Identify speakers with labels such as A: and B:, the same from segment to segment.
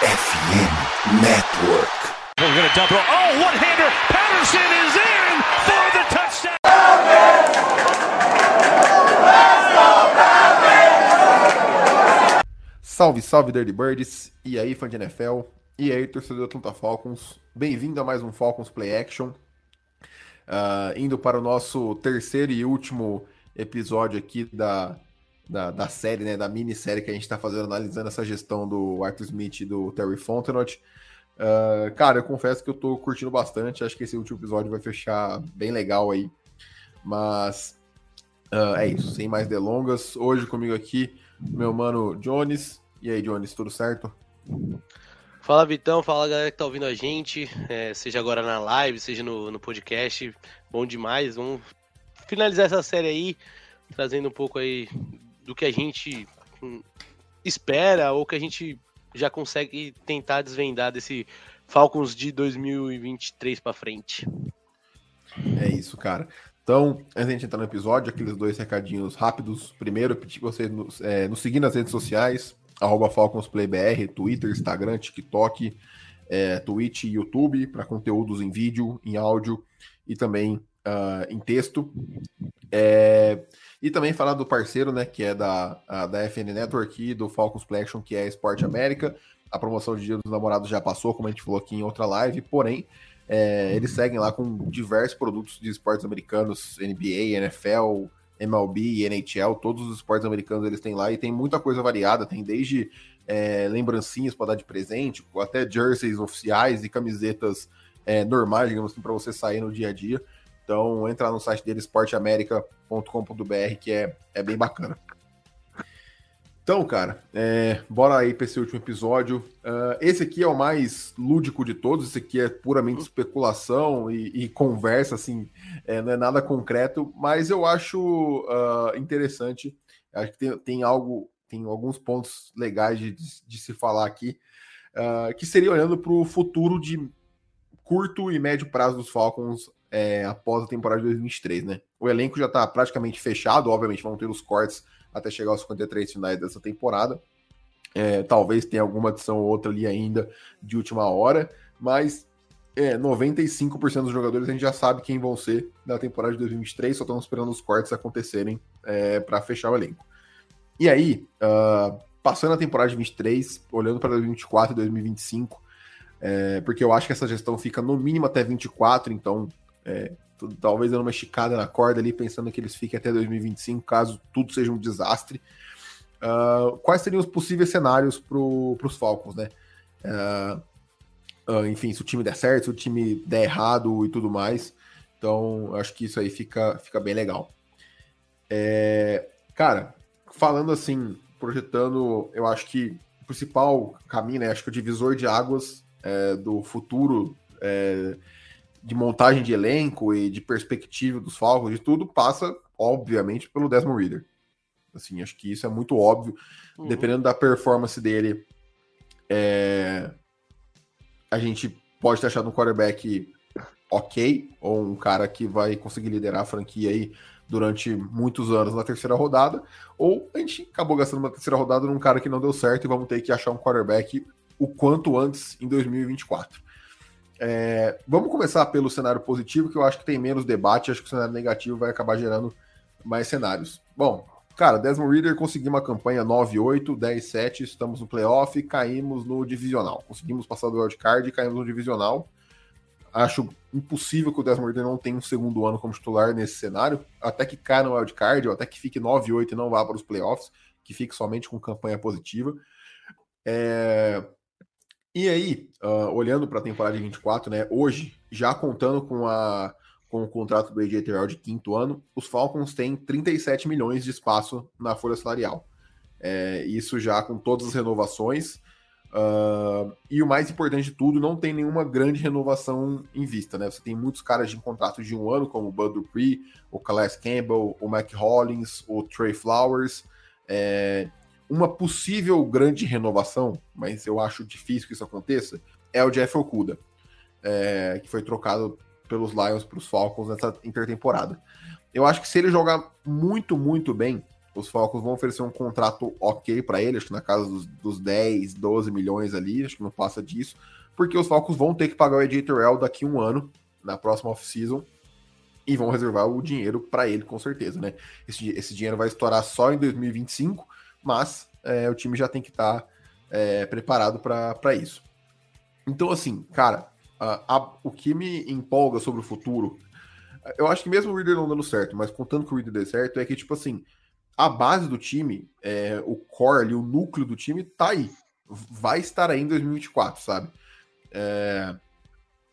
A: FM Network.
B: We're going to double. Oh, one hander. Patterson is in for the touchdown.
C: Salve, salve, Dirty Birds! E aí, fã de NFL? E aí, torcedor do Atlanta Falcons? Bem-vindo a mais um Falcons Play Action. Uh, indo para o nosso terceiro e último episódio aqui da, da, da série, né? Da minissérie que a gente está fazendo, analisando essa gestão do Arthur Smith e do Terry Fontenot. Uh, cara, eu confesso que eu tô curtindo bastante. Acho que esse último episódio vai fechar bem legal aí. Mas uh, é isso, sem mais delongas. Hoje comigo aqui, meu mano Jones. E aí, Jones, tudo certo?
D: Fala Vitão, fala galera que tá ouvindo a gente, é, seja agora na live, seja no, no podcast, bom demais. Vamos finalizar essa série aí, trazendo um pouco aí do que a gente espera ou que a gente já consegue tentar desvendar desse Falcons de 2023 para frente.
C: É isso, cara. Então, antes de gente entrar no episódio, aqueles dois recadinhos rápidos. Primeiro, pedir que você nos, é, nos seguir nas redes sociais, FalconsPlayBR, Twitter, Instagram, TikTok, é, Twitch e YouTube, para conteúdos em vídeo, em áudio e também uh, em texto. É, e também falar do parceiro, né, que é da, a, da FN Network e do Falcons Play Action, que é Esporte América. A promoção de Dia dos Namorados já passou, como a gente falou aqui em outra live, porém, é, eles seguem lá com diversos produtos de esportes americanos, NBA, NFL, MLB, NHL, todos os esportes americanos eles têm lá e tem muita coisa variada, tem desde é, lembrancinhas para dar de presente, até jerseys oficiais e camisetas é, normais, digamos assim, para você sair no dia a dia. Então, entra no site dele, esporteamerica.com.br, que é, é bem bacana. Então, cara, é, bora aí para esse último episódio. Uh, esse aqui é o mais lúdico de todos. Esse aqui é puramente especulação e, e conversa, assim, é, não é nada concreto. Mas eu acho uh, interessante. Acho que tem, tem, algo, tem alguns pontos legais de, de se falar aqui, uh, que seria olhando para o futuro de curto e médio prazo dos Falcons é, após a temporada de 2023, né? O elenco já está praticamente fechado. Obviamente, vão ter os cortes até chegar aos 53 finais dessa temporada. É, talvez tenha alguma adição ou outra ali ainda de última hora, mas é, 95% dos jogadores a gente já sabe quem vão ser na temporada de 2023, só estamos esperando os cortes acontecerem é, para fechar o elenco. E aí, uh, passando a temporada de 23, olhando para 2024 e 2025, é, porque eu acho que essa gestão fica no mínimo até 24, então é, talvez dando uma esticada na corda ali, pensando que eles fiquem até 2025, caso tudo seja um desastre. Uh, quais seriam os possíveis cenários para os Falcons, né? Uh, uh, enfim, se o time der certo, se o time der errado e tudo mais. Então, acho que isso aí fica, fica bem legal. É, cara, falando assim, projetando, eu acho que o principal caminho, né? Acho que o divisor de águas é, do futuro é, de montagem de elenco e de perspectiva dos Falcons, de tudo, passa, obviamente, pelo Desmond Reader. Assim, acho que isso é muito óbvio. Uhum. Dependendo da performance dele, é... a gente pode ter achado um quarterback ok, ou um cara que vai conseguir liderar a franquia aí durante muitos anos na terceira rodada, ou a gente acabou gastando uma terceira rodada num cara que não deu certo e vamos ter que achar um quarterback o quanto antes em 2024. É, vamos começar pelo cenário positivo, que eu acho que tem menos debate, acho que o cenário negativo vai acabar gerando mais cenários. Bom, cara, Desmond Reader conseguiu uma campanha 9-8, 10-7, estamos no playoff, caímos no divisional. Conseguimos passar do wildcard e caímos no divisional. Acho impossível que o Desmond Reader não tenha um segundo ano como titular nesse cenário, até que caia no wildcard, ou até que fique 9-8 e não vá para os playoffs, que fique somente com campanha positiva. É, e aí, uh, olhando para a temporada de 24, né, hoje, já contando com, a, com o contrato do AJ Terrell de quinto ano, os Falcons têm 37 milhões de espaço na folha salarial. É, isso já com todas as renovações. Uh, e o mais importante de tudo, não tem nenhuma grande renovação em vista, né? Você tem muitos caras de contrato de um ano, como o Bud Dupree, o Calais Campbell, o Mac Hollins, o Trey Flowers. É, uma possível grande renovação, mas eu acho difícil que isso aconteça, é o Jeff Okuda, é, que foi trocado pelos Lions para os Falcons nessa intertemporada. Eu acho que se ele jogar muito, muito bem, Os Falcons vão oferecer um contrato ok para ele, acho que na casa dos, dos 10, 12 milhões ali, acho que não passa disso, porque os Falcons vão ter que pagar o AJ Terrell daqui um ano, na próxima off-season, e vão reservar o dinheiro para ele, com certeza, né? Esse, esse, dinheiro vai estourar só em 2025, mas é, o time já tem que estar tá, é, preparado para isso. Então, assim, cara, a, a, o que me empolga sobre o futuro, eu acho que mesmo o Reader não dando certo, mas contando que o Reader dê certo, é que, tipo assim, a base do time, é, o core ali, o núcleo do time, tá aí. Vai estar aí em 2024, sabe? É,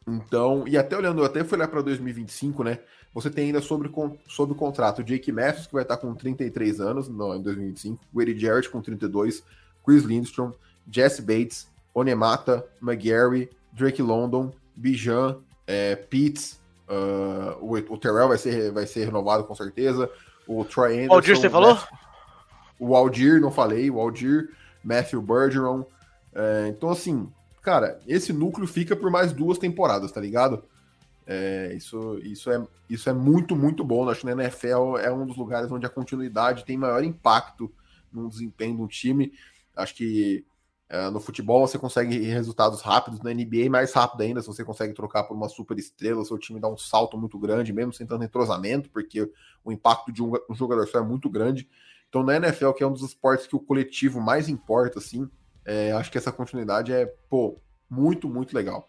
C: então, e até olhando, até fui lá para 2025, né? Você tem ainda sobre, sobre o contrato Jake Matthews, que vai estar com 33 anos no, em 2025, Wade Jarrett com 32, Chris Lindstrom, Jesse Bates, Onemata, McGarry, Drake London, Bijan, é, Pitts, uh, o, o, Terrell vai ser, vai ser renovado com certeza, o Troy Anderson...
D: O Aldir, você falou?
C: O Aldir, não falei, o Aldir, Matthew Bergeron, é, então assim, cara, esse núcleo fica por mais duas temporadas, tá ligado? É, isso, isso, é, isso é muito, muito bom. Acho que na NFL é um dos lugares onde a continuidade tem maior impacto no desempenho do time. Acho que é, no futebol você consegue resultados rápidos, na NBA mais rápido ainda, se você consegue trocar por uma super estrela, seu time dá um salto muito grande, mesmo sem tanto entrosamento, porque o impacto de um, um jogador só é muito grande. Então na NFL, que é um dos esportes que o coletivo mais importa, assim, é, acho que essa continuidade é, pô, muito, muito legal.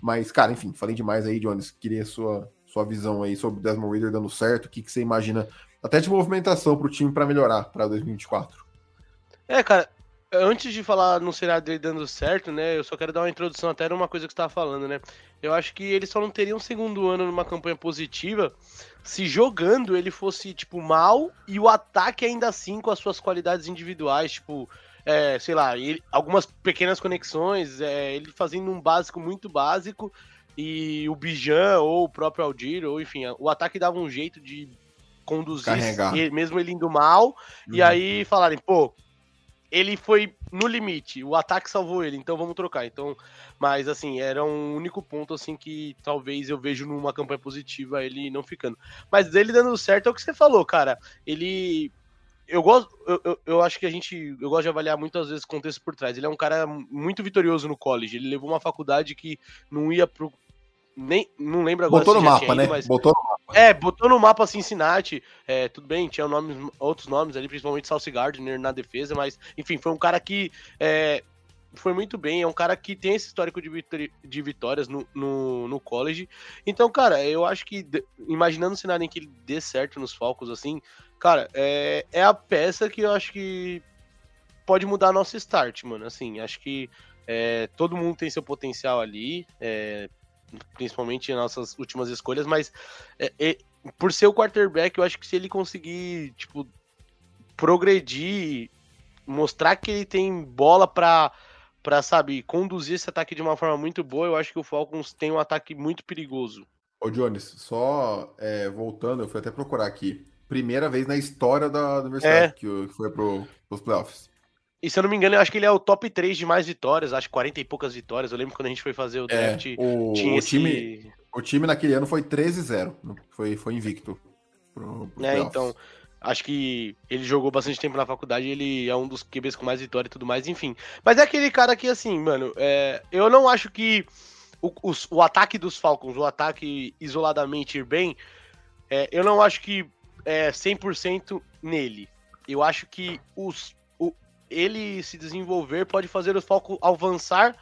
C: Mas, cara, enfim, falei demais aí, Jones. Queria sua, sua visão aí sobre o Desmond Reader dando certo. O que, que você imagina, até de movimentação para o time para melhorar para 2024?
D: É, cara, antes de falar no cenário dele dando certo, né, eu só quero dar uma introdução até numa coisa que você estava falando, né? Eu acho que ele só não teria um segundo ano numa campanha positiva se jogando ele fosse, tipo, mal e o ataque ainda assim com as suas qualidades individuais, tipo, é, sei lá, ele, algumas pequenas conexões, é, ele fazendo um básico muito básico e o Bijan ou o próprio Aldir, ou enfim, o ataque dava um jeito de conduzir, mesmo ele indo mal, uhum. e aí falarem, pô, ele foi no limite, o ataque salvou ele, então vamos trocar. Então, mas assim, era um único ponto assim que talvez eu vejo numa campanha positiva ele não ficando. Mas dele dando certo é o que você falou, cara. Ele eu gosto, eu, eu, eu, acho que a gente, eu gosto de avaliar muitas vezes o contexto por trás. Ele é um cara muito vitorioso no college. Ele levou uma faculdade que não ia pro nem não lembro agora
C: botou no mapa, ido, né? Mas...
D: Botou no mapa. É, botou no mapa Cincinnati. É, tudo bem, tinha nomes, outros nomes ali, principalmente Salsi Gardner na defesa, mas enfim, foi um cara que é, foi muito bem. É um cara que tem esse histórico de, de vitórias no, no, no, college. Então, cara, eu acho que imaginando o cenário em que ele dê certo nos Falcons, assim, Cara, é, é a peça que eu acho que pode mudar nosso start, mano. Assim, acho que é, todo mundo tem seu potencial ali, é, principalmente nossas últimas escolhas, mas é, é, por ser o quarterback, eu acho que se ele conseguir, tipo, progredir, mostrar que ele tem bola pra, pra, sabe, conduzir esse ataque de uma forma muito boa, eu acho que o Falcons tem um ataque muito perigoso.
C: Ô, Jones, só é, voltando, eu fui até procurar aqui primeira vez na história da universidade é. que, foi pro, pros playoffs.
D: E se eu não me engano, eu acho que ele é o top 3 de mais vitórias, acho 40 e poucas vitórias. Eu lembro quando a gente foi fazer o é, draft.
C: É, o, o esse... time, o time naquele ano foi 13-0. Foi, foi invicto.
D: Pro, pro é, então. Acho que ele jogou bastante tempo na faculdade, ele é um dos QBs com mais vitória e tudo mais, enfim. Mas é aquele cara que, assim, mano, é, eu não acho que o, o, o, ataque dos Falcons, o ataque isoladamente ir bem, é, eu não acho que é, 100% nele. Eu acho que os, o, ele se desenvolver pode fazer o Falcons avançar,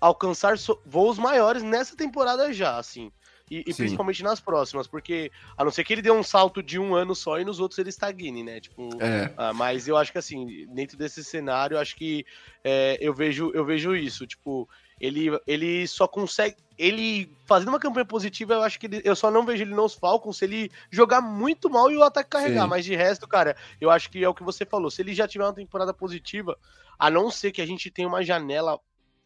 D: alcançar so, voos maiores nessa temporada já, assim. E, e principalmente nas próximas, porque a não ser que ele dê um salto de um ano só e nos outros ele estagne, né? Tipo,
C: é.
D: ah, mas eu acho que assim, dentro desse cenário, acho que é, eu vejo eu vejo isso. Tipo, ele, ele só consegue. Ele fazendo uma campanha positiva, eu acho que ele, eu só não vejo ele nos Falcons se ele jogar muito mal e o ataque carregar. Sim. Mas de resto, cara, eu acho que é o que você falou. Se ele já tiver uma temporada positiva, a não ser que a gente tenha uma janela,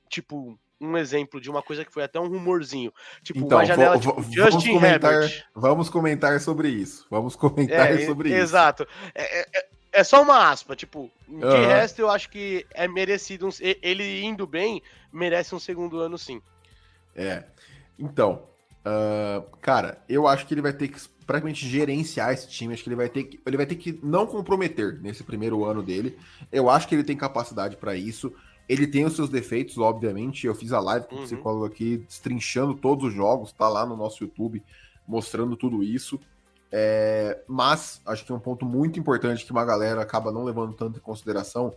D: tipo, um exemplo de uma coisa que foi até um rumorzinho. Tipo,
C: então,
D: uma janela
C: tipo, Justin comentar, Herbert. Vamos comentar sobre isso. Vamos comentar
D: é,
C: sobre
D: exato.
C: isso.
D: Exato. É, é, é só uma aspa, tipo, de uhum. resto eu acho que é merecido, um, ele indo bem, merece um segundo ano sim.
C: É, então, Uh, cara, eu acho que ele vai ter que praticamente gerenciar esse time. Acho que ele vai ter que, ele vai ter que não comprometer nesse primeiro ano dele. Eu acho que ele tem capacidade para isso. Ele tem os seus defeitos, obviamente. Eu fiz a live com o uhum. psicólogo aqui, destrinchando todos os jogos, tá lá no nosso YouTube, mostrando tudo isso. É, mas acho que é um ponto muito importante que uma galera acaba não levando tanto em consideração.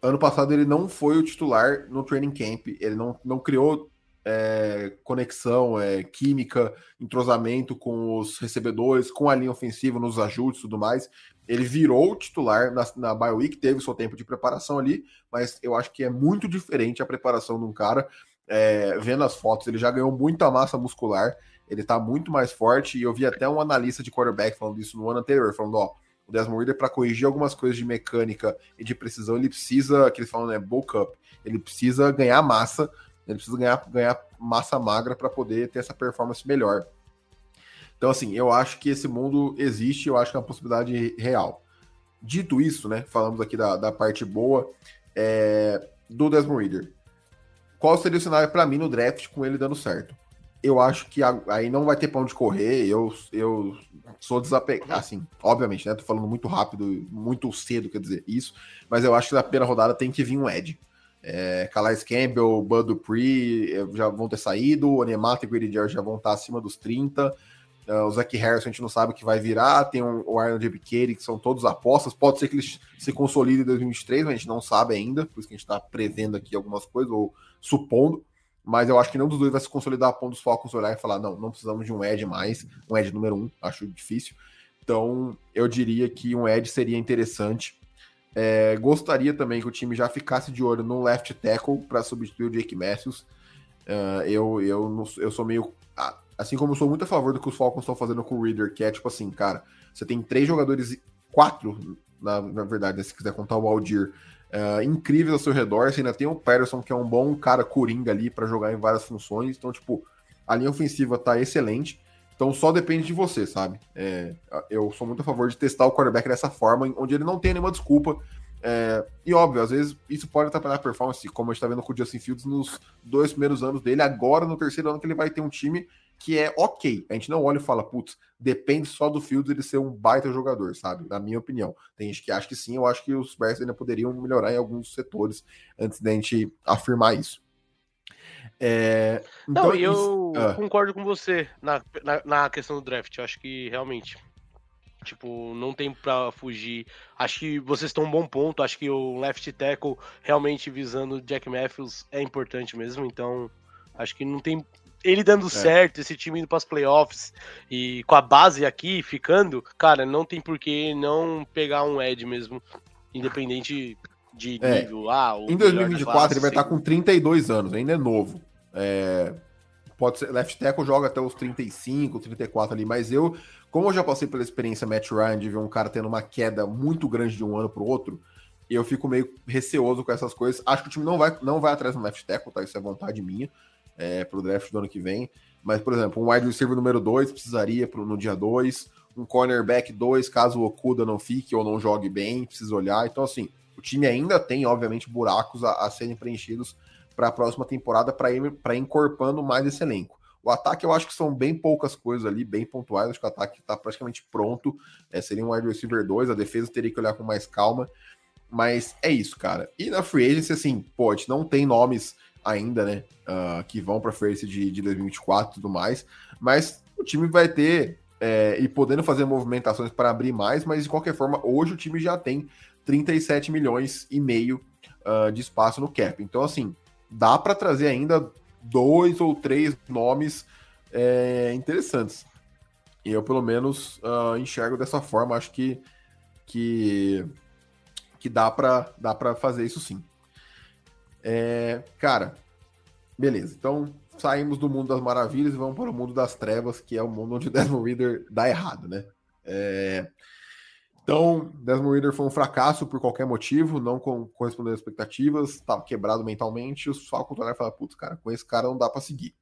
C: Ano passado ele não foi o titular no training camp, ele não, não criou é, conexão, é, química, entrosamento com os recebedores, com a linha ofensiva, nos ajustes e tudo mais. Ele virou o titular na, na Week, teve o seu tempo de preparação ali, mas eu acho que é muito diferente a preparação de um cara. É, vendo as fotos, ele já ganhou muita massa muscular, ele tá muito mais forte, e eu vi até um analista de quarterback falando isso no ano anterior, falando, ó, o Desmond Reader, para corrigir algumas coisas de mecânica e de precisão, ele precisa, que eles falam, né, bulk up, ele precisa ganhar massa, ele precisa ganhar, ganhar massa magra para poder ter essa performance melhor. Então, assim, eu acho que esse mundo existe, eu acho que é uma possibilidade real. Dito isso, né, falamos aqui da, da parte boa é, do Desmond Reader. Qual seria o cenário para mim no draft com ele dando certo? Eu acho que aí não vai ter pão de correr, eu, eu sou desapegado, assim, obviamente, né, tô falando muito rápido, muito cedo, quer dizer, isso, mas eu acho que na primeira rodada tem que vir um Ed. É, Calais Campbell, Bud Dupree é, já vão ter saído, Onemata e Grady já vão estar acima dos 30, Uh, o Zach Harrison a gente não sabe o que vai virar. Tem um, o Arnold Ebikeri, que são todos apostas. Pode ser que eles se consolidem em 2023, mas a gente não sabe ainda. Por isso que a gente está prevendo aqui algumas coisas, ou supondo. Mas eu acho que nenhum dos dois vai se consolidar a ponto dos Falcons olhar e falar: não, não precisamos de um Ed mais. Um Ed número um, acho difícil. Então eu diria que um Ed seria interessante. É, gostaria também que o time já ficasse de olho no left tackle para substituir o Jake Matthews. Uh, eu, eu, eu sou meio assim como eu sou muito a favor do que os Falcons estão fazendo com o Reader, que é tipo assim, cara, você tem três jogadores, quatro, na, na verdade, né, se quiser contar o Aldir, uh, incríveis ao seu redor, você ainda tem o Patterson, que é um bom cara coringa ali para jogar em várias funções, então, tipo, a linha ofensiva tá excelente, então só depende de você, sabe? É, eu sou muito a favor de testar o quarterback dessa forma, onde ele não tem nenhuma desculpa, é, e óbvio, às vezes isso pode atrapalhar a performance, como a gente tá vendo com o Justin Fields nos dois primeiros anos dele, agora no terceiro ano que ele vai ter um time que é ok. A gente não olha e fala, putz, depende só do Fields ele ser um baita jogador, sabe? Na minha opinião. Tem gente que acha que sim, eu acho que os Bears ainda poderiam melhorar em alguns setores antes da gente afirmar isso.
D: É, então, não, eu ah. concordo com você na, na, na, questão do draft. Eu acho que realmente, tipo, não tem para fugir. Acho que vocês estão um bom ponto. Acho que o left tackle realmente visando Jack Matthews é importante mesmo. Então, acho que não tem ele dando é. certo, esse time indo para as playoffs e com a base aqui ficando, cara, não tem por que não pegar um Ed mesmo, independente de
C: é. nível. Ah, em 2024 ele vai estar com 32 anos, ainda é novo. É, pode ser, left tackle joga até os 35, 34 ali, mas eu, como eu já passei pela experiência Matt Ryan de ver um cara tendo uma queda muito grande de um ano para o outro, eu fico meio receoso com essas coisas. Acho que o time não vai, não vai atrás do left tackle, tá? Isso é vontade minha é, para o draft do ano que vem. Mas, por exemplo, um wide receiver número 2 precisaria pro, no dia 2, um cornerback 2, caso o Okuda não fique ou não jogue bem, precisa olhar. Então, assim, o time ainda tem, obviamente, buracos a, a serem preenchidos para a próxima temporada para ir, ir encorpando mais esse elenco. O ataque eu acho que são bem poucas coisas ali, bem pontuais. Acho que o ataque está praticamente pronto. É, seria um wide receiver 2, a defesa teria que olhar com mais calma. Mas é isso, cara. E na free agency, assim, pô, a gente não tem nomes ainda, né? Uh, que vão para a Free de, de 2024 e tudo mais. Mas o time vai ter é, e podendo fazer movimentações para abrir mais, mas de qualquer forma, hoje o time já tem 37 milhões e meio uh, de espaço no cap. Então, assim, dá para trazer ainda dois ou três nomes é, interessantes. E eu, pelo menos, uh, enxergo dessa forma. Acho que, que, que dá para dá fazer isso sim. É, cara, beleza. Então saímos do mundo das maravilhas e vamos para o mundo das trevas, que é o mundo onde Desmond Reader dá errado, né? É, então, Desmond Reader foi um fracasso por qualquer motivo, não com, correspondendo às expectativas, estava quebrado mentalmente. Os Falcons olharam e falaram: putz, cara, com esse cara não dá para seguir.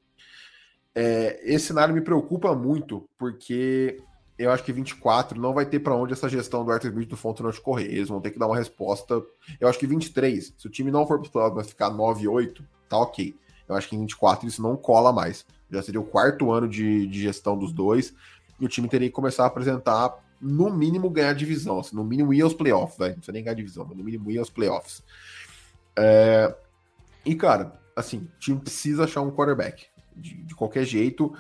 C: É, esse cenário me preocupa muito, porque eu acho que 24 não vai ter para onde essa gestão do Arthur Smith do Fontenot correr. Eles vão ter que dar uma resposta. Eu acho que 23, se o time não for para os vai ficar 9 8, tá ok. Eu acho que em 24 isso não cola mais. Já seria o quarto ano de, de gestão dos dois. E o time teria que começar a apresentar, no mínimo, ganhar divisão. Assim, no mínimo, ir aos playoffs, né? Não precisa nem ganhar divisão, mas no mínimo ir aos playoffs. É... E, cara, assim, o time precisa achar um quarterback. De, de qualquer jeito,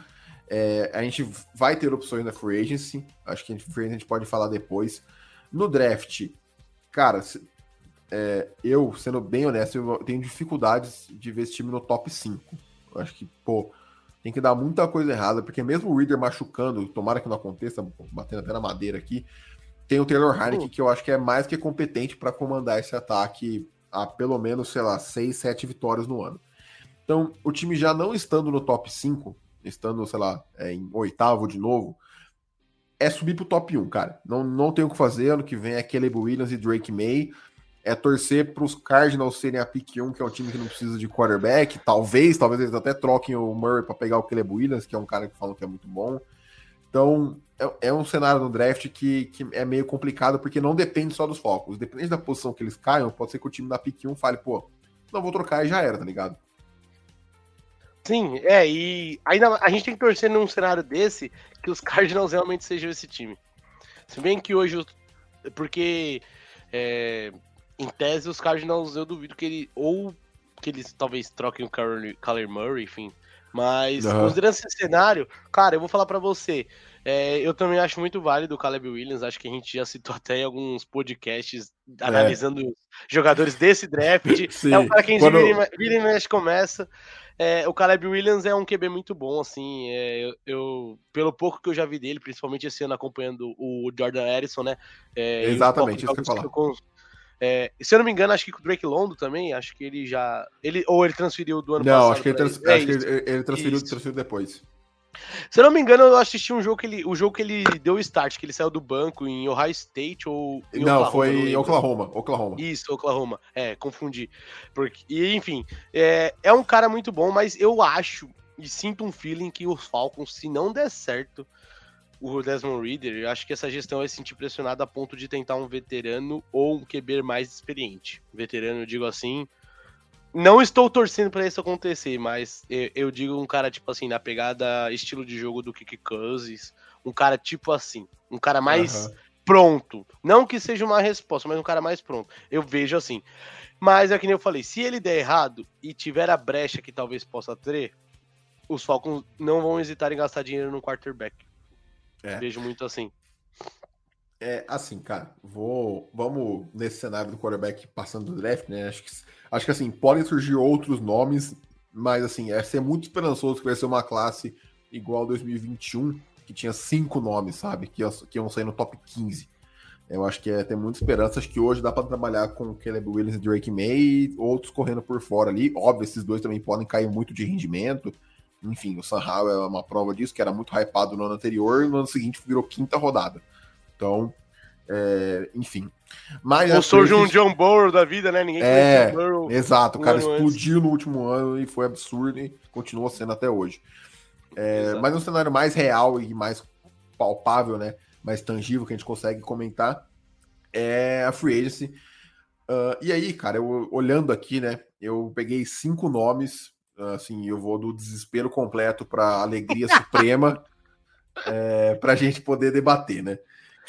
C: é, a gente vai ter opções na free agency. Acho que a gente, a gente pode falar depois. No draft, cara, é, eu, sendo bem honesto, eu tenho dificuldades de ver esse time no top 5. Eu acho que, pô, tem que dar muita coisa errada, porque mesmo o Reader machucando, tomara que não aconteça, batendo até na madeira aqui, tem o Taylor Heineken, que eu acho que é mais que competente para comandar esse ataque a pelo menos, sei lá, 6, 7 vitórias no ano. Então, o time já não estando no top 5, estando, sei lá, é, em oitavo de novo, é subir pro top 1, cara. Não, não tem o que fazer. Ano que vem é Caleb Williams e Drake May. É torcer para os Cardinals serem a pick 1, que é um time que não precisa de quarterback. Talvez, talvez eles até troquem o Murray para pegar o Caleb Williams, que é um cara que falam que é muito bom. Então, é, é, um cenário no draft que, que é meio complicado, porque não depende só dos focos. Dependendo da posição que eles caiam, pode ser que o time da pick 1 fale, pô, não vou trocar e já era, tá ligado?
D: Sim, é, e ainda a gente tem que torcer num cenário desse que os Cardinals realmente sejam esse time. Se bem que hoje, porque é, em tese os Cardinals eu duvido que ele, ou que eles talvez troquem o Kyler Murray, enfim. Mas uhum. considerando esse cenário, cara, eu vou falar para você, é, eu também acho muito válido o Caleb Williams, acho que a gente já citou até em alguns podcasts é. analisando jogadores desse draft. Sim. É um cara que a gente Quando... vira e mexe começa. É, o Caleb Williams é um QB muito bom, assim. É, eu, eu, pelo pouco que eu já vi dele, principalmente esse ano acompanhando o Jordan Harrison, né?
C: É, Exatamente, isso que eu falar.
D: É, se eu não me engano, acho que com o Drake Londo também, acho que ele já. Ele, ou ele transferiu do ano
C: não, passado. Não, acho que, ele, trans, acho que ele, ele transferiu, transferiu depois.
D: Se eu não me engano, eu assisti um jogo que ele, o jogo que ele deu start, que ele saiu do banco em Ohio State ou
C: Não, Oklahoma, foi em Oklahoma, Oklahoma.
D: Isso, Oklahoma. É, confundi. Porque e enfim, é, é um cara muito bom, mas eu acho e sinto um feeling que os Falcons, se não der certo, o Desmond Reader, eu acho que essa gestão vai se sentir pressionada a ponto de tentar um veterano ou um QB mais experiente. Veterano, eu digo assim, não estou torcendo para isso acontecer, mas eu, eu, digo um cara, tipo assim, na pegada estilo de jogo do Kiki Cousins, um cara tipo assim, um cara mais uhum. pronto. Não que seja uma resposta, mas um cara mais pronto. Eu vejo assim. Mas é que nem eu falei, se ele der errado e tiver a brecha que talvez possa ter, os Falcons não vão hesitar em gastar dinheiro no quarterback. É. Vejo muito assim.
C: É assim, cara, vou. Vamos nesse cenário do quarterback passando do draft, né? Acho que Acho que assim, podem surgir outros nomes, mas assim, é ser muito esperançoso que vai ser uma classe igual 2021, que tinha cinco nomes, sabe? Que, que iam sair no top 15. Eu acho que é ter muita esperança. Acho que hoje dá para trabalhar com Caleb Williams e Drake May, outros correndo por fora ali. Óbvio, esses dois também podem cair muito de rendimento. Enfim, o Howell é uma prova disso, que era muito hypado no ano anterior, e no ano seguinte virou quinta rodada. Então, é, enfim.
D: Mas Ou surge um John Burrow da vida, né? Ninguém
C: é, Burrow Exato, o cara explodiu antes. no último ano e foi absurdo e continua sendo até hoje. É, mas um cenário mais real e mais palpável, né? Mais tangível que a gente consegue comentar é a Free Agency. Uh, e aí, cara, eu olhando aqui, né? Eu peguei cinco nomes, assim, eu vou do desespero completo para alegria suprema, é, para a gente poder debater, né?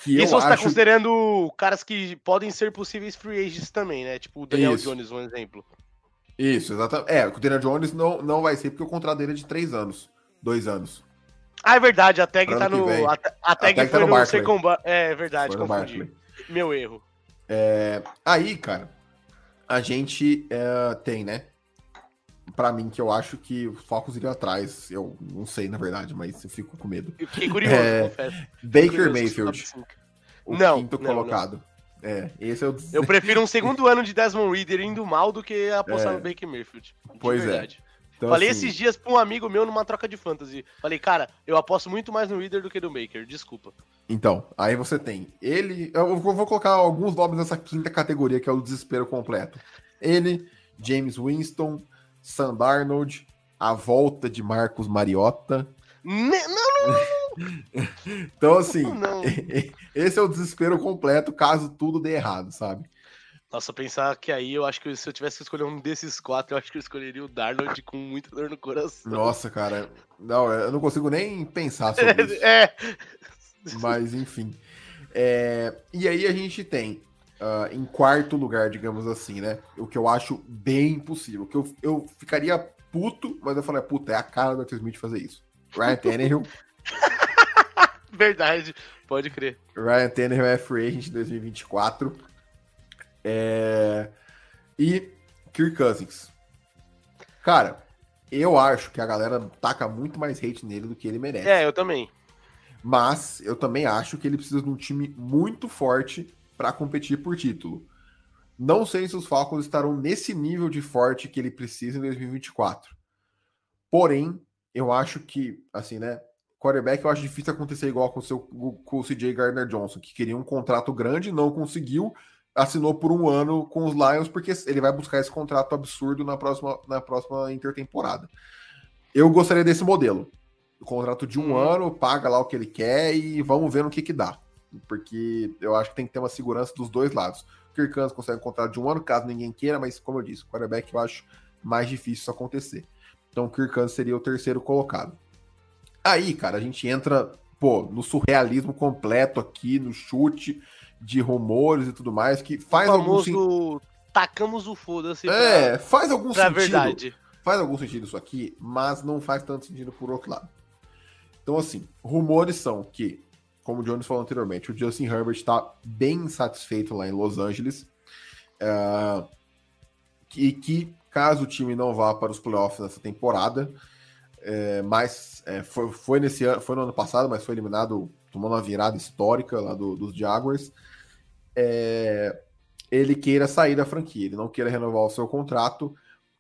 D: Que Isso você tá acho... tá considerando caras que podem ser possíveis free agents também, né? Tipo o Daniel Isso. Jones, um exemplo.
C: Isso, exatamente. É, o Daniel Jones não, não vai ser porque o contrato dele é de três anos. Dois anos.
D: Ah, é verdade, a tag tá no. A, a, tag, a tag foi tá no, no second É verdade, foi confundi. Meu erro.
C: É, aí, cara, a gente é, tem, né? Pra mim, que eu acho que o Falcons iria atrás. Eu não sei, na verdade, mas eu fico com medo.
D: Eu fiquei curioso, é, confesso.
C: Baker curioso Mayfield. O não, quinto não, colocado. Não. É, esse é o...
D: Eu prefiro um segundo ano de Desmond Reader indo mal do que apostar é. no Baker Mayfield.
C: Pois é. verdade. é.
D: Então, Falei assim... esses dias pra um amigo meu numa troca de fantasy. Falei, cara, eu aposto muito mais no Reader do que no Baker, desculpa.
C: Então, aí você tem ele. Eu vou colocar alguns nomes nessa quinta categoria, que é o desespero completo. Ele, James Winston, Sam Darnold, a volta de Marcos Mariota.
D: Não, não, não.
C: então, assim, não. esse é o desespero completo caso tudo dê errado, sabe?
D: Nossa, pensar que aí eu acho que se eu tivesse que escolher um desses quatro, eu acho que eu escolheria o Darnold com muita dor no coração.
C: Nossa, cara. Não, eu não consigo nem pensar sobre isso.
D: É.
C: Mas, enfim. É, e aí a gente tem, uh, em quarto lugar, digamos assim, né? O que eu acho bem possível. Que eu, eu ficaria puto, mas eu falei, puta, é a cara do Arthur Smith fazer isso. Ryan Tannehill.
D: Verdade, pode crer.
C: Ryan Tannehill é free agent 2024. É... E Kirk Cousins. Cara, eu acho que a galera taca muito mais hate nele do que ele merece.
D: É, eu também.
C: Mas eu também acho que ele precisa de um time muito forte para competir por título. Não sei se os Falcons estarão nesse nível de forte que ele precisa em 2024. Porém, eu acho que, assim, né? Quarterback eu acho difícil acontecer igual com o, seu, com o CJ Gardner Johnson, que queria um contrato grande, não conseguiu, assinou por um ano com os Lions, porque ele vai buscar esse contrato absurdo na próxima, na próxima intertemporada. Eu gostaria desse modelo. O contrato de um hum. ano, paga lá o que ele quer e vamos ver no que que dá. Porque eu acho que tem que ter uma segurança dos dois lados. O Kirk Cousins consegue um contrato de um ano, caso ninguém queira, mas como eu disse, o quarterback eu acho mais difícil isso acontecer. Então o Kirk Cousins seria o terceiro colocado. Aí, cara, a gente entra, pô, no surrealismo completo aqui, no chute de rumores e tudo mais, que faz
D: o famoso algum tacamos o foda-se.
C: É, pra... faz algum
D: pra
C: sentido.
D: verdade.
C: Faz algum sentido isso aqui, mas não faz tanto sentido por outro lado. Então, assim, rumores são que, como o Jones falou anteriormente, o Justin Herbert está bem satisfeito lá em Los Angeles. Uh, e que, caso o time não vá para os playoffs nessa temporada, é, mas é, foi, foi, nesse ano, foi no ano passado, mas foi eliminado, tomando uma virada histórica lá do, dos Jaguars é, ele queira sair da franquia, ele não queira renovar o seu contrato.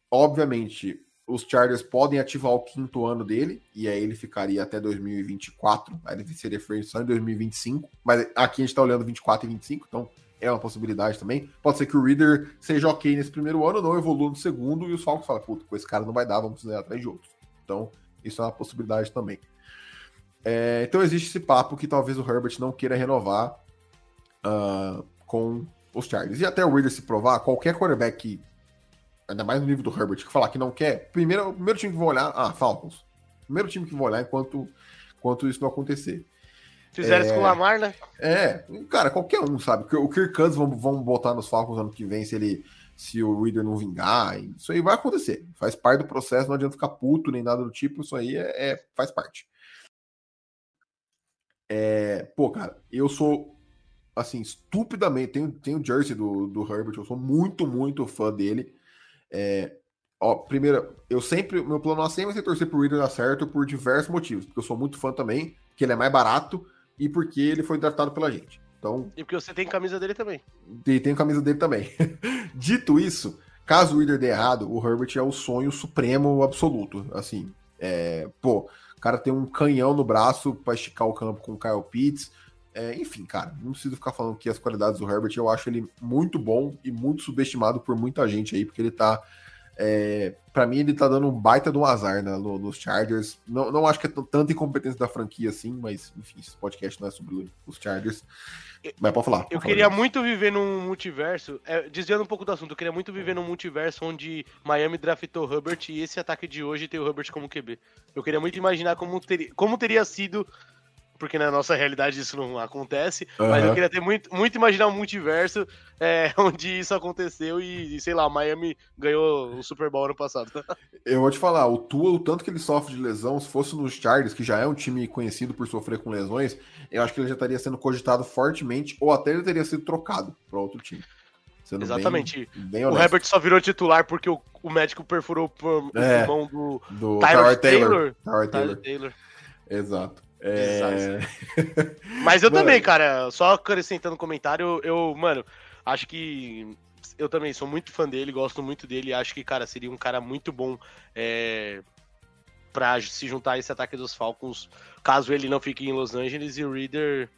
C: Obviamente, os Chargers podem ativar o quinto ano dele, e aí ele ficaria até 2024, aí ele seria free só em 2025, mas aqui a gente está olhando 24 e 25, então é uma possibilidade também. Pode ser que o Reader seja ok nesse primeiro ano, não evolua no segundo, e os Falcons falam, puta, com esse cara não vai dar, vamos ir atrás de outros. Então, isso é uma possibilidade também. É, então existe esse papo que talvez o Herbert não queira renovar uh, com os Chargers. E até o Reader se provar, qualquer quarterback, ainda mais no nível do Herbert, que falar que não quer, primeiro, o primeiro time que vão olhar, ah, Falcons. Primeiro time que vão olhar enquanto, enquanto isso não acontecer.
D: Fizeram é, isso com o Lamar, né?
C: É, cara, qualquer um, sabe? O Kirk Cousins vão, vão botar nos Falcons ano que vem se ele se o Reader não vingar. Isso aí vai acontecer. Faz parte do processo, não adianta ficar puto nem nada do tipo. Isso aí é, é faz parte. É, pô, cara, eu sou assim, estupidamente. Tem, tem o jersey do, do Herbert, eu sou muito, muito fã dele. É, ó, primeiro, eu sempre, meu plano A sempre vai ser torcer pro Reader dar certo por diversos motivos, porque eu sou muito fã também, que ele é mais barato e porque ele foi draftado pela gente. Então,
D: e porque você tem camisa dele também.
C: E tem camisa dele também. Dito isso, caso o Reader dê errado, o Herbert é o sonho supremo absoluto. Assim, é, pô, o cara tem um canhão no braço para esticar o campo com o Kyle Pitts é, enfim, cara, não preciso ficar falando que as qualidades do Herbert, eu acho ele muito bom e muito subestimado por muita gente aí, porque ele tá. É, para mim, ele tá dando um baita de um azar né, no, nos Chargers. Não, não acho que é tanta incompetência da franquia assim, mas enfim, esse podcast não é sobre os Chargers. Mas pode falar.
D: eu queria muito viver num multiverso, é, desviando um pouco do assunto, eu queria muito viver num multiverso onde Miami draftou Herbert e esse ataque de hoje tem o Herbert como QB. Eu queria muito imaginar como teria, como teria sido porque na nossa realidade isso não acontece, uhum. mas eu queria ter muito, muito imaginar um multiverso é, onde isso aconteceu e, sei lá, Miami ganhou o Super Bowl ano passado.
C: Eu vou te falar, o Tua, o tanto que ele sofre de lesão, se fosse nos Chargers, que já é um time conhecido por sofrer com lesões, eu acho que ele já estaria sendo cogitado fortemente, ou até ele teria sido trocado para outro time.
D: Sendo Exatamente. Bem, bem o Herbert só virou titular porque o, o médico perfurou o é, pulmão do,
C: do Tyler, Taylor. Taylor.
D: Tyler Taylor. Taylor.
C: Exato. É...
D: Mas eu mano. também, cara, só acrescentando comentário, eu, mano, acho que eu também sou muito fã dele, gosto muito dele, acho que, cara, seria um cara muito bom é, pra se juntar a esse ataque dos Falcons, caso ele não fique em Los Angeles e o Reader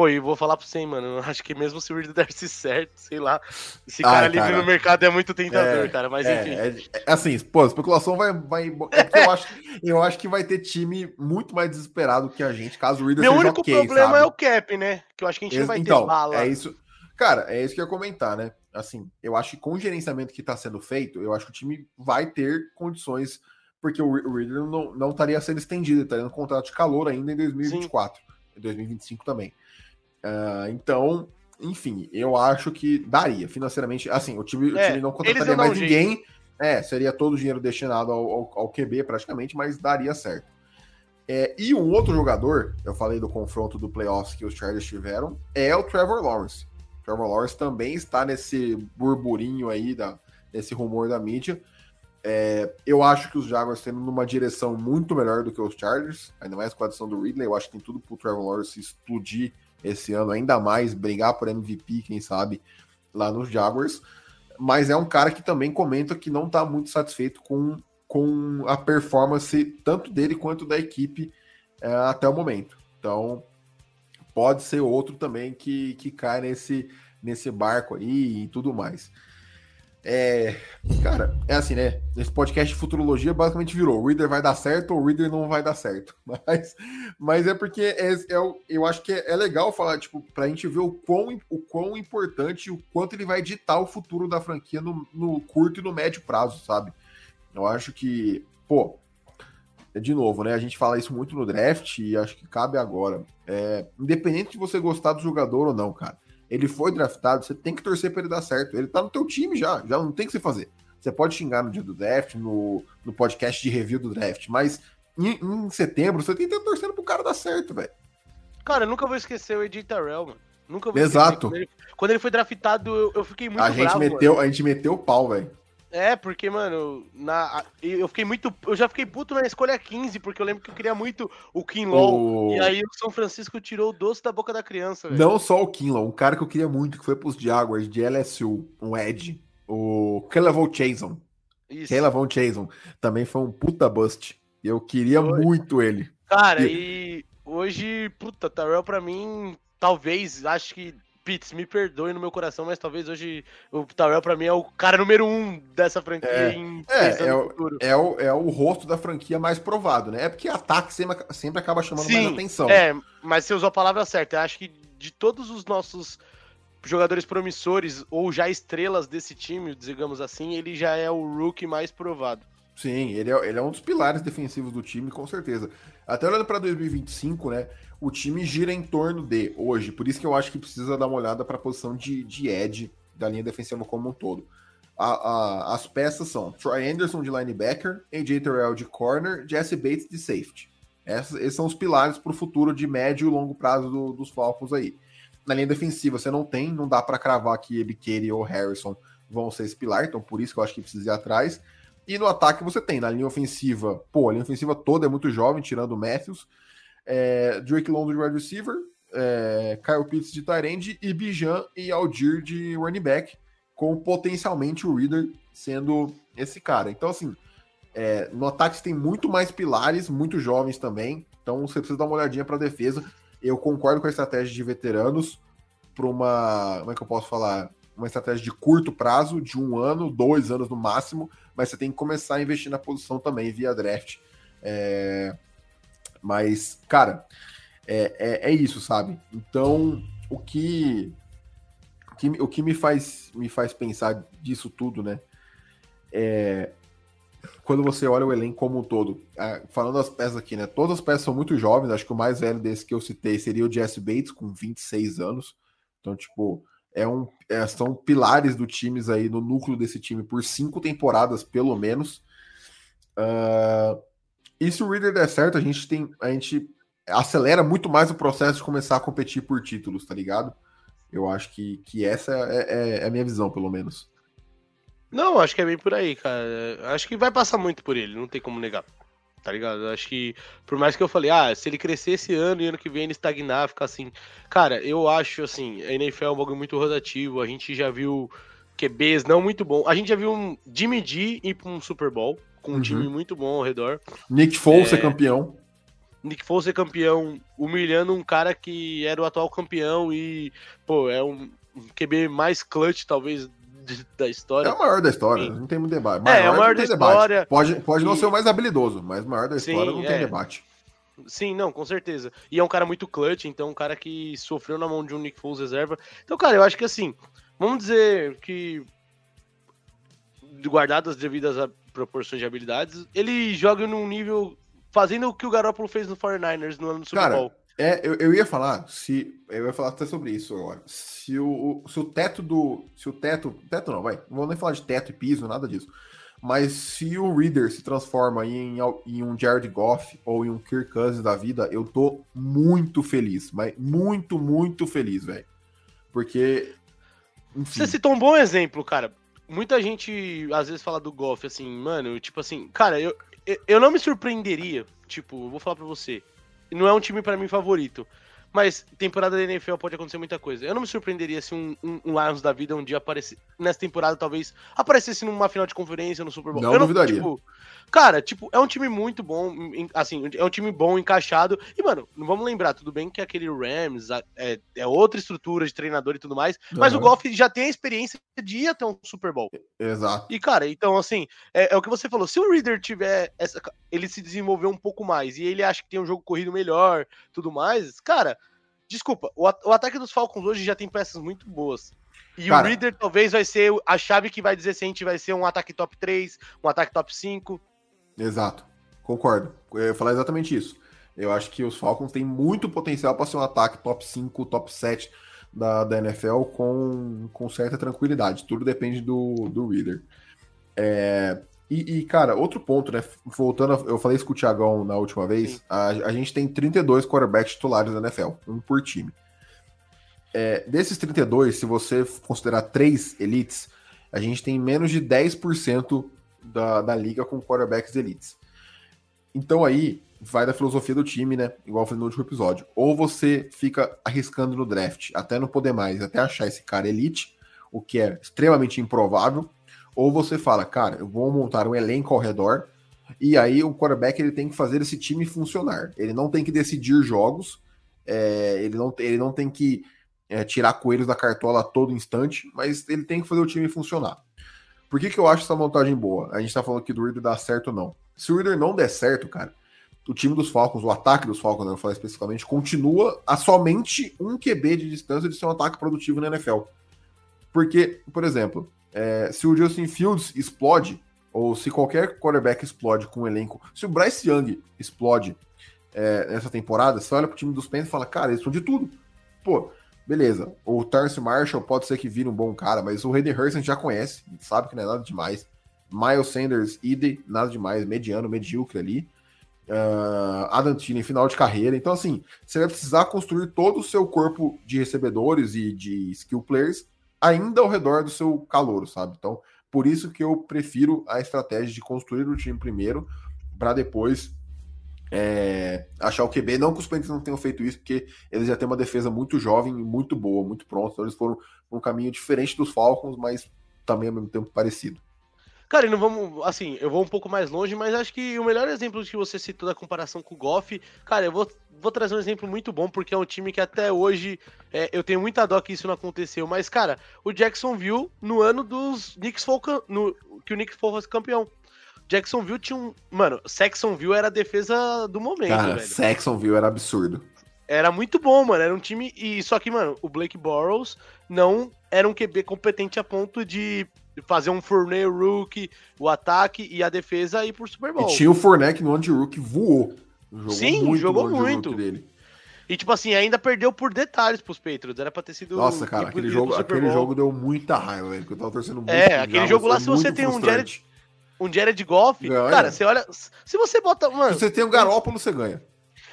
D: Pô, e vou falar pra você, mano. Eu acho que mesmo se o Reader desse certo, sei lá, esse cara livre cara. no mercado é muito tentador, é, cara. Mas é, enfim.
C: É, é, assim, pô, a especulação vai. vai é eu, acho, eu acho que vai ter time muito mais desesperado que a gente, caso o Reader
D: Meu único okay, problema sabe? é o cap, né? Que eu acho que a gente não vai
C: então,
D: ter bala.
C: É isso. Cara, é isso que eu ia comentar, né? assim, eu acho que com o gerenciamento que está sendo feito, eu acho que o time vai ter condições, porque o Reader não, não estaria sendo estendido, estaria no contrato de calor ainda em 2024, em 2025 também. Uh, então, enfim, eu acho que daria financeiramente. Assim, o time, é, o time não contrataria mais ninguém. É, seria todo o dinheiro destinado ao, ao, ao QB praticamente, mas daria certo. É, e um outro jogador, eu falei do confronto do playoffs que os Chargers tiveram, é o Trevor Lawrence. Trevor Lawrence também está nesse burburinho aí, da, nesse rumor da mídia. É, eu acho que os Jaguars estão numa direção muito melhor do que os Chargers, ainda mais com a adição do Ridley. Eu acho que tem tudo para o Trevor Lawrence explodir esse ano, ainda mais brigar por MVP, quem sabe, lá nos Jaguars mas é um cara que também comenta que não está muito satisfeito com, com a performance tanto dele quanto da equipe é, até o momento. Então, pode ser outro também que, que cai nesse, nesse barco aí e tudo mais. É, cara, é assim, né? Esse podcast de futurologia basicamente virou: o Reader vai dar certo ou o Reader não vai dar certo. Mas, mas é porque é, é, eu acho que é, é, legal falar, tipo, pra gente ver o quão, o quão importante, o quanto ele vai ditar o futuro da franquia no, no curto e no médio prazo, sabe? Eu acho que, pô, de novo, né? A gente fala isso muito no draft e acho que cabe agora. É, independente de você gostar do jogador ou não, cara ele foi draftado, você tem que torcer para ele dar certo. Ele tá no teu time já, já não tem que se fazer. Você pode xingar no dia do draft, no, no podcast de review do draft, mas em, em setembro você tem que estar torcendo pro cara dar certo, velho.
D: Cara, eu nunca vou esquecer o Ed Terrell, mano. Nunca vou
C: Exato.
D: Quando ele, quando ele, foi draftado, eu, eu fiquei muito
C: a gente Meteu, a gente meteu o pau, velho.
D: É, porque, mano, na, eu fiquei muito. Eu já fiquei puto na escolha 15, porque eu lembro que eu queria muito o Kinlaw. O... E aí o São Francisco tirou o doce da boca da criança,
C: velho. Não só o Kinlaw, um cara que eu queria muito, que foi pros Jaguars de LSU, um Ed, o Caleb Chason. Caleb Chason. Também foi um puta bust. Eu queria foi. muito ele.
D: Cara, e... e hoje, puta, Tarell pra mim, talvez, acho que Pitts, me perdoe no meu coração, mas talvez hoje o Tyrell pra mim é o cara número um dessa franquia
C: é, em é, é, o, é, o, é o rosto da franquia mais provado, né? É porque ataque sempre, sempre acaba chamando Sim, mais atenção.
D: É, mas você usou a palavra certa. Eu acho que de todos os nossos jogadores promissores ou já estrelas desse time, digamos assim, ele já é o rookie mais provado.
C: Sim, ele é, ele é um dos pilares defensivos do time, com certeza. Até olhando para 2025, né? O time gira em torno de hoje. Por isso que eu acho que precisa dar uma olhada para a posição de, de edge da linha defensiva como um todo. A, a, as peças são Troy Anderson de linebacker, AJ Terrell de corner, Jesse Bates de safety. Essas, esses são os pilares para o futuro de médio e longo prazo do, dos Falcons aí. Na linha defensiva você não tem, não dá para cravar que Ebikeri ou Harrison vão ser esse pilar, então por isso que eu acho que precisa ir atrás. E no ataque você tem, na linha ofensiva, pô, a linha ofensiva toda é muito jovem, tirando o Matthews é, Drake London de wide receiver, é, Kyle Pitts de tight e Bijan e Aldir de running back, com potencialmente o Reader sendo esse cara. Então, assim, é, no ataque tem muito mais pilares, muito jovens também, então você precisa dar uma olhadinha para a defesa. Eu concordo com a estratégia de veteranos para uma, como é que eu posso falar? Uma estratégia de curto prazo, de um ano, dois anos no máximo, mas você tem que começar a investir na posição também via draft. É, mas, cara, é, é, é isso, sabe? Então, o que, o que, o que me, faz, me faz pensar disso tudo, né? É, quando você olha o elenco como um todo, é, falando das peças aqui, né? Todas as peças são muito jovens, acho que o mais velho desse que eu citei seria o Jesse Bates, com 26 anos. Então, tipo, é um, é, são pilares do times aí, no núcleo desse time, por cinco temporadas, pelo menos. Uh, e se o Reader der certo, a gente tem. A gente acelera muito mais o processo de começar a competir por títulos, tá ligado? Eu acho que, que essa é, é, é a minha visão, pelo menos.
D: Não, acho que é bem por aí, cara. Acho que vai passar muito por ele, não tem como negar. Tá ligado? Acho que, por mais que eu falei, ah, se ele crescer esse ano e ano que vem ele estagnar, ficar assim. Cara, eu acho assim, a NFL é um bagulho muito rotativo. A gente já viu QBs não muito bom. A gente já viu um Jimmy G ir pra um Super Bowl com um uhum. time muito bom ao redor.
C: Nick Foles é, é campeão.
D: Nick Foles é campeão, humilhando um cara que era o atual campeão e, pô, é um QB mais clutch, talvez, da história.
C: É o maior da história, Sim. não tem muito debate.
D: Maior, é, é o maior da história.
C: Debate. Pode, pode e... não ser o mais habilidoso, mas o maior da Sim, história não tem é. debate.
D: Sim, não, com certeza. E é um cara muito clutch, então um cara que sofreu na mão de um Nick Foles reserva. Então, cara, eu acho que assim, vamos dizer que guardadas devidas proporções de habilidades, ele joga num nível fazendo o que o Garoppolo fez no 49ers no ano do Super
C: Cara,
D: Bowl.
C: É, eu, eu ia falar, se. Eu ia falar até sobre isso agora. Se o, se o teto do. Se o teto. Teto não, vai. Não vou nem falar de teto e piso, nada disso. Mas se o Reader se transforma em, em um Jared Goff ou em um Kirk Cousins da vida, eu tô muito feliz. Mas muito, muito feliz, velho. Porque.
D: Enfim. Você citou um bom exemplo, cara. Muita gente às vezes fala do Goff assim, mano, tipo assim, cara, eu, eu não me surpreenderia, tipo, vou falar pra você, não é um time para mim favorito. Mas temporada da NFL pode acontecer muita coisa. Eu não me surpreenderia se um, um, um Lions da vida um dia aparecesse. Nessa temporada, talvez aparecesse numa final de conferência no Super Bowl.
C: Não eu duvidaria.
D: tipo, cara, tipo, é um time muito bom. Assim, é um time bom, encaixado. E, mano, não vamos lembrar, tudo bem que aquele Rams é, é outra estrutura de treinador e tudo mais. Mas uhum. o Golf já tem a experiência de ir até um Super Bowl.
C: Exato.
D: E, cara, então, assim, é, é o que você falou. Se o Reader tiver essa. Ele se desenvolver um pouco mais e ele acha que tem um jogo corrido melhor, tudo mais, cara Desculpa, o, o ataque dos Falcons hoje já tem peças muito boas. E Cara, o Reader talvez vai ser a chave que vai dizer se a gente vai ser um ataque top 3, um ataque top 5.
C: Exato, concordo. Eu ia falar exatamente isso. Eu acho que os Falcons têm muito potencial para ser um ataque top 5, top 7 da, da NFL com, com certa tranquilidade. Tudo depende do, do Reader. É, e, e, cara, outro ponto, né? Voltando, a, eu falei isso com o Thiagão na última vez. A, a, gente tem 32 quarterbacks titulares da NFL, um por time. É, desses 32, se você considerar três elites, a gente tem menos de 10% da, da liga com quarterbacks elites. Então aí vai da filosofia do time, né? Igual eu falei no último episódio. Ou você fica arriscando no draft, até não poder mais, até achar esse cara elite, o que é extremamente improvável ou você fala, cara, eu vou montar um elenco ao redor, e aí o quarterback ele tem que fazer esse time funcionar. Ele não tem que decidir jogos, é, ele, não, ele não tem que é, tirar coelhos da cartola a todo instante, mas ele tem que fazer o time funcionar. Por que, que eu acho essa montagem boa? A gente tá falando que do Reader dá certo ou não. Se o Reader não der certo, cara, o time dos Falcons, o ataque dos Falcons, né, eu falar especificamente, continua a somente um QB de distância de ser um ataque produtivo na NFL. Porque, por exemplo, é, se o Justin Fields explode, ou se qualquer quarterback explode com o elenco, se o Bryce Young explode é, nessa temporada, você olha pro time dos Panthers e fala, cara, eles são de tudo. Pô, beleza. O Terence Marshall pode ser que vire um bom cara, mas o Hayden Hurst a gente já conhece, sabe que não é nada demais. Miles Sanders, Ide, nada demais, mediano, medíocre ali. Uh, Adam Thielen, final de carreira. Então, assim, você vai precisar construir todo o seu corpo de recebedores e de skill players ainda ao redor do seu calor, sabe? Então, por isso que eu prefiro a estratégia de construir o time primeiro para depois é, achar o QB. Não que os Panthers não tenham feito isso, porque eles já têm uma defesa muito jovem, muito boa, muito pronta. Então eles foram um caminho diferente dos Falcons, mas também ao mesmo tempo parecido.
D: Cara, e não vamos. Assim, eu vou um pouco mais longe, mas acho que o melhor exemplo que você citou da comparação com o Goff, cara, eu vou, vou trazer um exemplo muito bom, porque é um time que até hoje é, eu tenho muita dó que isso não aconteceu. Mas, cara, o Jacksonville, no ano dos Knicks foi no, que o Knicks fosse campeão. Jacksonville tinha um. Mano, Saxonville era a defesa do momento, cara, velho.
C: Saxonville era absurdo.
D: Era muito bom, mano. Era um time. E só que, mano, o Blake Bortles não era um QB competente a ponto de fazer um Fournette rookie, o ataque e a defesa ir pro Super Bowl.
C: E tinha o Fournette no ano rookie voou.
D: Jogou Sim, muito jogou muito. Dele. E tipo assim, ainda perdeu por detalhes pros Patriots. Era pra ter sido.
C: Nossa, cara, aquele jogo, aquele jogo deu muita raiva, velho. Eu tava torcendo muito.
D: É, aquele jogo lá, se você tem um Jared, um Jared Goff, cara, você olha. Se você bota. Mano,
C: se você tem um Garópolo, você ganha.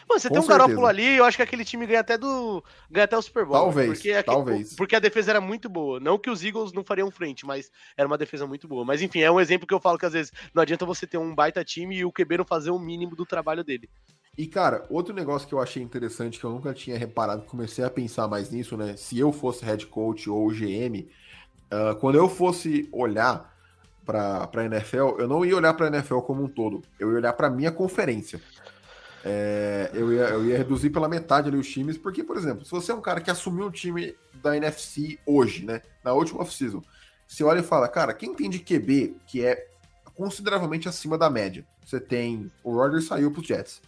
D: Mano, você Com tem um certeza. Garópolo ali, eu acho que aquele time ganha até do. ganha até o Super Bowl.
C: Talvez. Porque, talvez.
D: Porque a defesa era muito boa. Não que os Eagles não fariam frente, mas era uma defesa muito boa. Mas enfim, é um exemplo que eu falo que às vezes não adianta você ter um baita time e o QB não fazer o mínimo do trabalho dele.
C: E, cara, outro negócio que eu achei interessante, que eu nunca tinha reparado, comecei a pensar mais nisso, né? Se eu fosse head coach ou GM, uh, ah, quando eu fosse olhar para a NFL, eu não ia olhar para a NFL como um todo, eu ia olhar para minha conferência. É, eu, ia, eu ia reduzir pela metade ali os times, porque, por exemplo, se você é um cara que assumiu o time da NFC hoje, né, na última off-season, você olha e fala, cara, quem tem de QB que é consideravelmente acima da média? Você tem o Rodgers saiu para os Jets,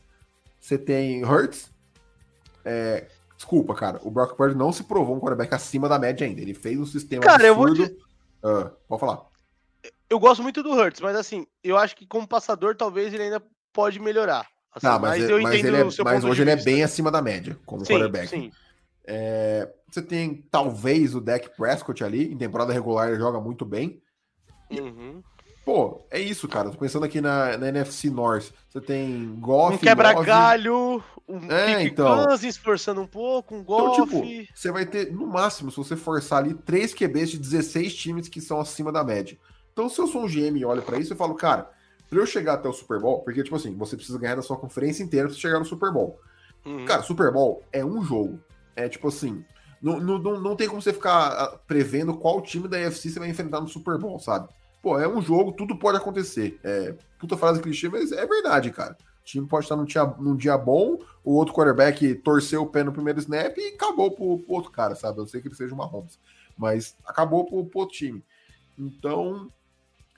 C: você tem Hurts, é, Desculpa, cara. O Brock Purdy não se provou um quarterback acima da média ainda. Ele fez um sistema
D: cara, absurdo. Eu vou te...
C: uh, pode falar.
D: Eu gosto muito do Hurts, mas assim, eu acho que como passador, talvez ele ainda pode melhorar. Assim,
C: tá, mas, mas, é, mas, ele é, mas hoje ele é bem acima da média, como sim, quarterback. Sim. É, você tem talvez o Dak Prescott ali, em temporada regular ele joga muito bem.
D: Uhum.
C: Pô, é isso, cara. Tô pensando aqui na, na NFC North. Você tem Goff.
D: Um quebra-galho, um
C: é, então.
D: se esforçando um pouco, um Goff. Então, tipo,
C: você vai ter, no máximo, se você forçar ali, três QBs de 16 times que são acima da média. Então, se eu sou um GM e olho para isso, eu falo, cara, pra eu chegar até o Super Bowl, porque, tipo assim, você precisa ganhar da sua conferência inteira pra chegar no Super Bowl. Uhum. Cara, Super Bowl é um jogo. É tipo assim. Não, não, não tem como você ficar ah, prevendo qual time da UFC você vai enfrentar no Super Bowl, sabe? Pô, é um jogo, tudo pode acontecer. É, puta frase clichê, mas é verdade, cara. O time pode estar num dia, num dia bom, o outro quarterback torceu o pé no primeiro snap e acabou pro, pro outro cara, sabe? Eu sei que ele seja uma Holmes, mas acabou pro, pro outro time. Então,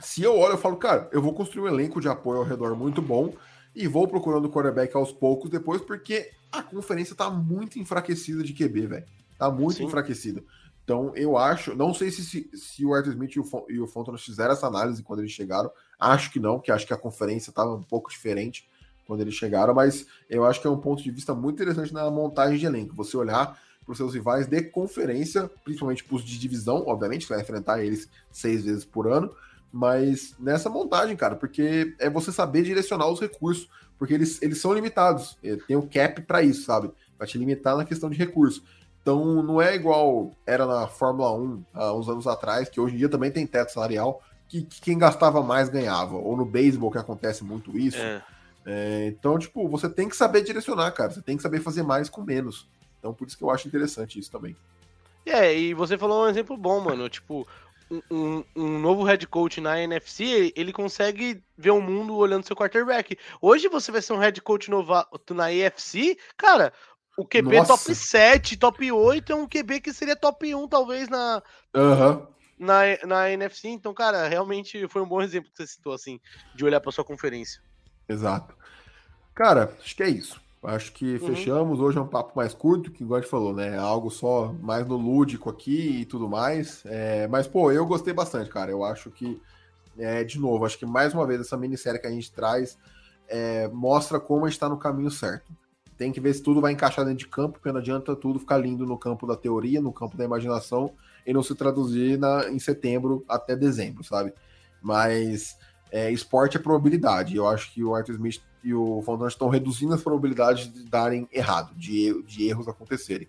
C: se eu olho, eu falo, cara, eu vou construir um elenco de apoio ao redor muito bom e vou procurando o quarterback aos poucos depois, porque a conferência tá muito enfraquecida de QB, velho. Tá muito Sim. enfraquecida. Então, eu acho, não sei se, se, se o Arthur Smith e o, e o Fontanes fizeram essa análise quando eles chegaram. Acho que não, que acho que a conferência estava um pouco diferente quando eles chegaram, mas eu acho que é um ponto de vista muito interessante na montagem de elenco. Você olhar para os seus rivais de conferência, principalmente para os de divisão, obviamente, você vai enfrentar eles seis vezes por ano, mas nessa montagem, cara, porque é você saber direcionar os recursos, porque eles, eles são limitados, tem o cap para isso, sabe? Vai te limitar na questão de recurso. Então não é igual era na Fórmula 1 há uns anos atrás, que hoje em dia também tem teto salarial, que, que quem gastava mais ganhava. Ou no beisebol que acontece muito isso. É. É, então, tipo, você tem que saber direcionar, cara. Você tem que saber fazer mais com menos. Então, por isso que eu acho interessante isso também.
D: É, e você falou um exemplo bom, mano. Tipo, um, um, novo head coach na NFC, ele consegue ver o mundo olhando seu quarterback. Hoje você vai ser um head coach novato na AFC, cara, o QB Nossa. top 7, top 8 é um QB que seria top 1, talvez, na,
C: uhum.
D: na, na NFC. Então, cara, realmente foi um bom exemplo que você citou, assim, de olhar para sua conferência.
C: Exato. Cara, acho que é isso. Acho que uhum. fechamos. Hoje é um papo mais curto, que igual a gente falou, né? Algo só mais no lúdico aqui e tudo mais. É, mas, pô, eu gostei bastante, cara. Eu acho que, é, de novo, acho que mais uma vez essa minissérie que a gente traz é, mostra como a gente está no caminho certo tem que ver se tudo vai encaixar dentro de campo, porque não adianta tudo ficar lindo no campo da teoria, no campo da imaginação, e não se traduzir na, em setembro até dezembro, sabe? Mas é, esporte é probabilidade. Eu acho que o Arthur Smith e o Fontana estão reduzindo as probabilidades de darem errado, de, de erros acontecerem.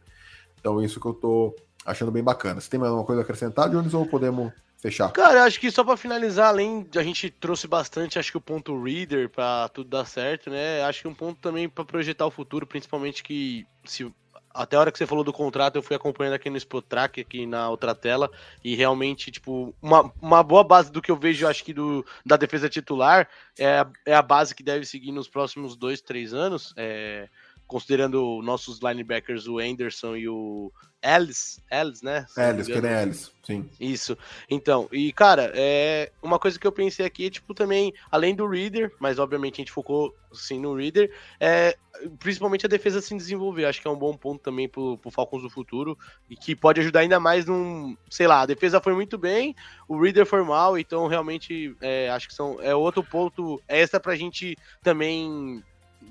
C: Então, isso que eu tô achando bem bacana. Você tem mais alguma coisa a acrescentar, Jones, ou podemos fechar.
D: Cara, acho que só para finalizar, além de a gente trouxe bastante, acho que o ponto reader para tudo dar certo, né? Acho que um ponto também para projetar o futuro, principalmente que se até a hora que você falou do contrato, eu fui acompanhando aqui no Spotrack, aqui na outra tela, e realmente, tipo, uma, uma boa base do que eu vejo, acho que do, da defesa titular, é, é a base que deve seguir nos próximos dois, três anos. É, considerando nossos linebackers, o Anderson e o Ellis, Ellis, né?
C: Ellis, que é Ellis, sim.
D: Isso. Então, e cara, é uma coisa que eu pensei aqui, tipo, também, além do Reader, mas obviamente a gente focou sim no Reader, é principalmente a defesa se desenvolver. Acho que é um bom ponto também pro, pro Falcons do futuro e que pode ajudar ainda mais num, sei lá, a defesa foi muito bem, o Reader foi mal, então realmente é, acho que são é outro ponto extra pra gente também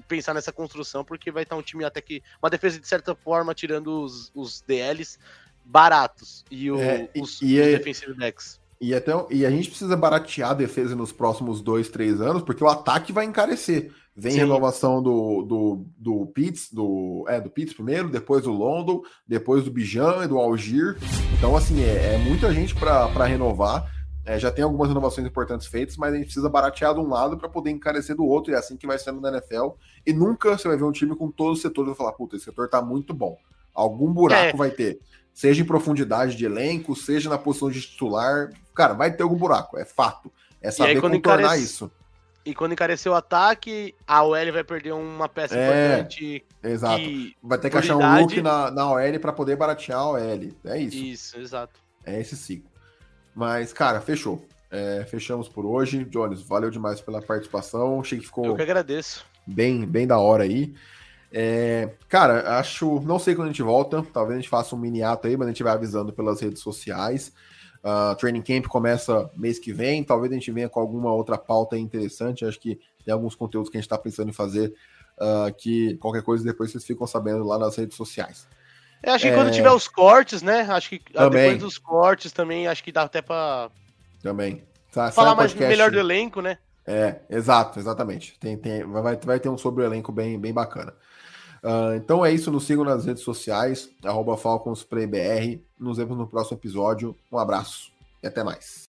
D: pensar nessa construção, porque vai estar um time até que. Uma defesa, de certa forma, tirando os, os DLs baratos e, o, é, os, e, os é, defensive backs.
C: E, até, e a gente precisa baratear a defesa nos próximos dois, três anos, porque o ataque vai encarecer. Vem Sim. renovação do, do, do Pitts, do, é, do Pitts primeiro, depois do London, depois do Bijan e do Algir. Então, assim, é, é muita gente para renovar. É, já tem algumas inovações importantes feitas, mas a gente precisa baratear de um lado para poder encarecer do outro, e é assim que vai sendo na NFL. E nunca você vai ver um time com todos os setores e falar, puta, esse setor tá muito bom. Algum buraco é. vai ter. Seja em profundidade de elenco, seja na posição de titular. Cara, vai ter algum buraco, é fato. É saber aí, contornar encarece... isso.
D: E quando encarecer o ataque, a OL vai perder uma peça é, importante.
C: Exato. Vai ter que achar um look na, na OL para poder baratear a OL. É isso.
D: Isso, exato.
C: É esse ciclo. Mas, cara, fechou. É, fechamos por hoje. Jones, valeu demais pela participação. Achei que ficou.
D: Eu que agradeço.
C: Bem, bem da hora aí. É, cara, acho. Não sei quando a gente volta. Talvez a gente faça um mini ato aí, mas a gente vai avisando pelas redes sociais. Uh, training Camp começa mês que vem. Talvez a gente venha com alguma outra pauta interessante. Acho que tem alguns conteúdos que a gente está pensando em fazer. Uh, que qualquer coisa depois vocês ficam sabendo lá nas redes sociais.
D: Eu acho que é... quando tiver os cortes, né? Acho que ah, também. depois dos cortes também, acho que dá até para
C: Também.
D: Tá, Falar mais melhor do elenco, né?
C: É, exato, exatamente. Tem, tem, vai, vai ter um sobre o elenco bem, bem bacana. Uh, então é isso, nos sigam nas redes sociais, arroba FalconsPlayBR. Nos vemos no próximo episódio. Um abraço e até mais.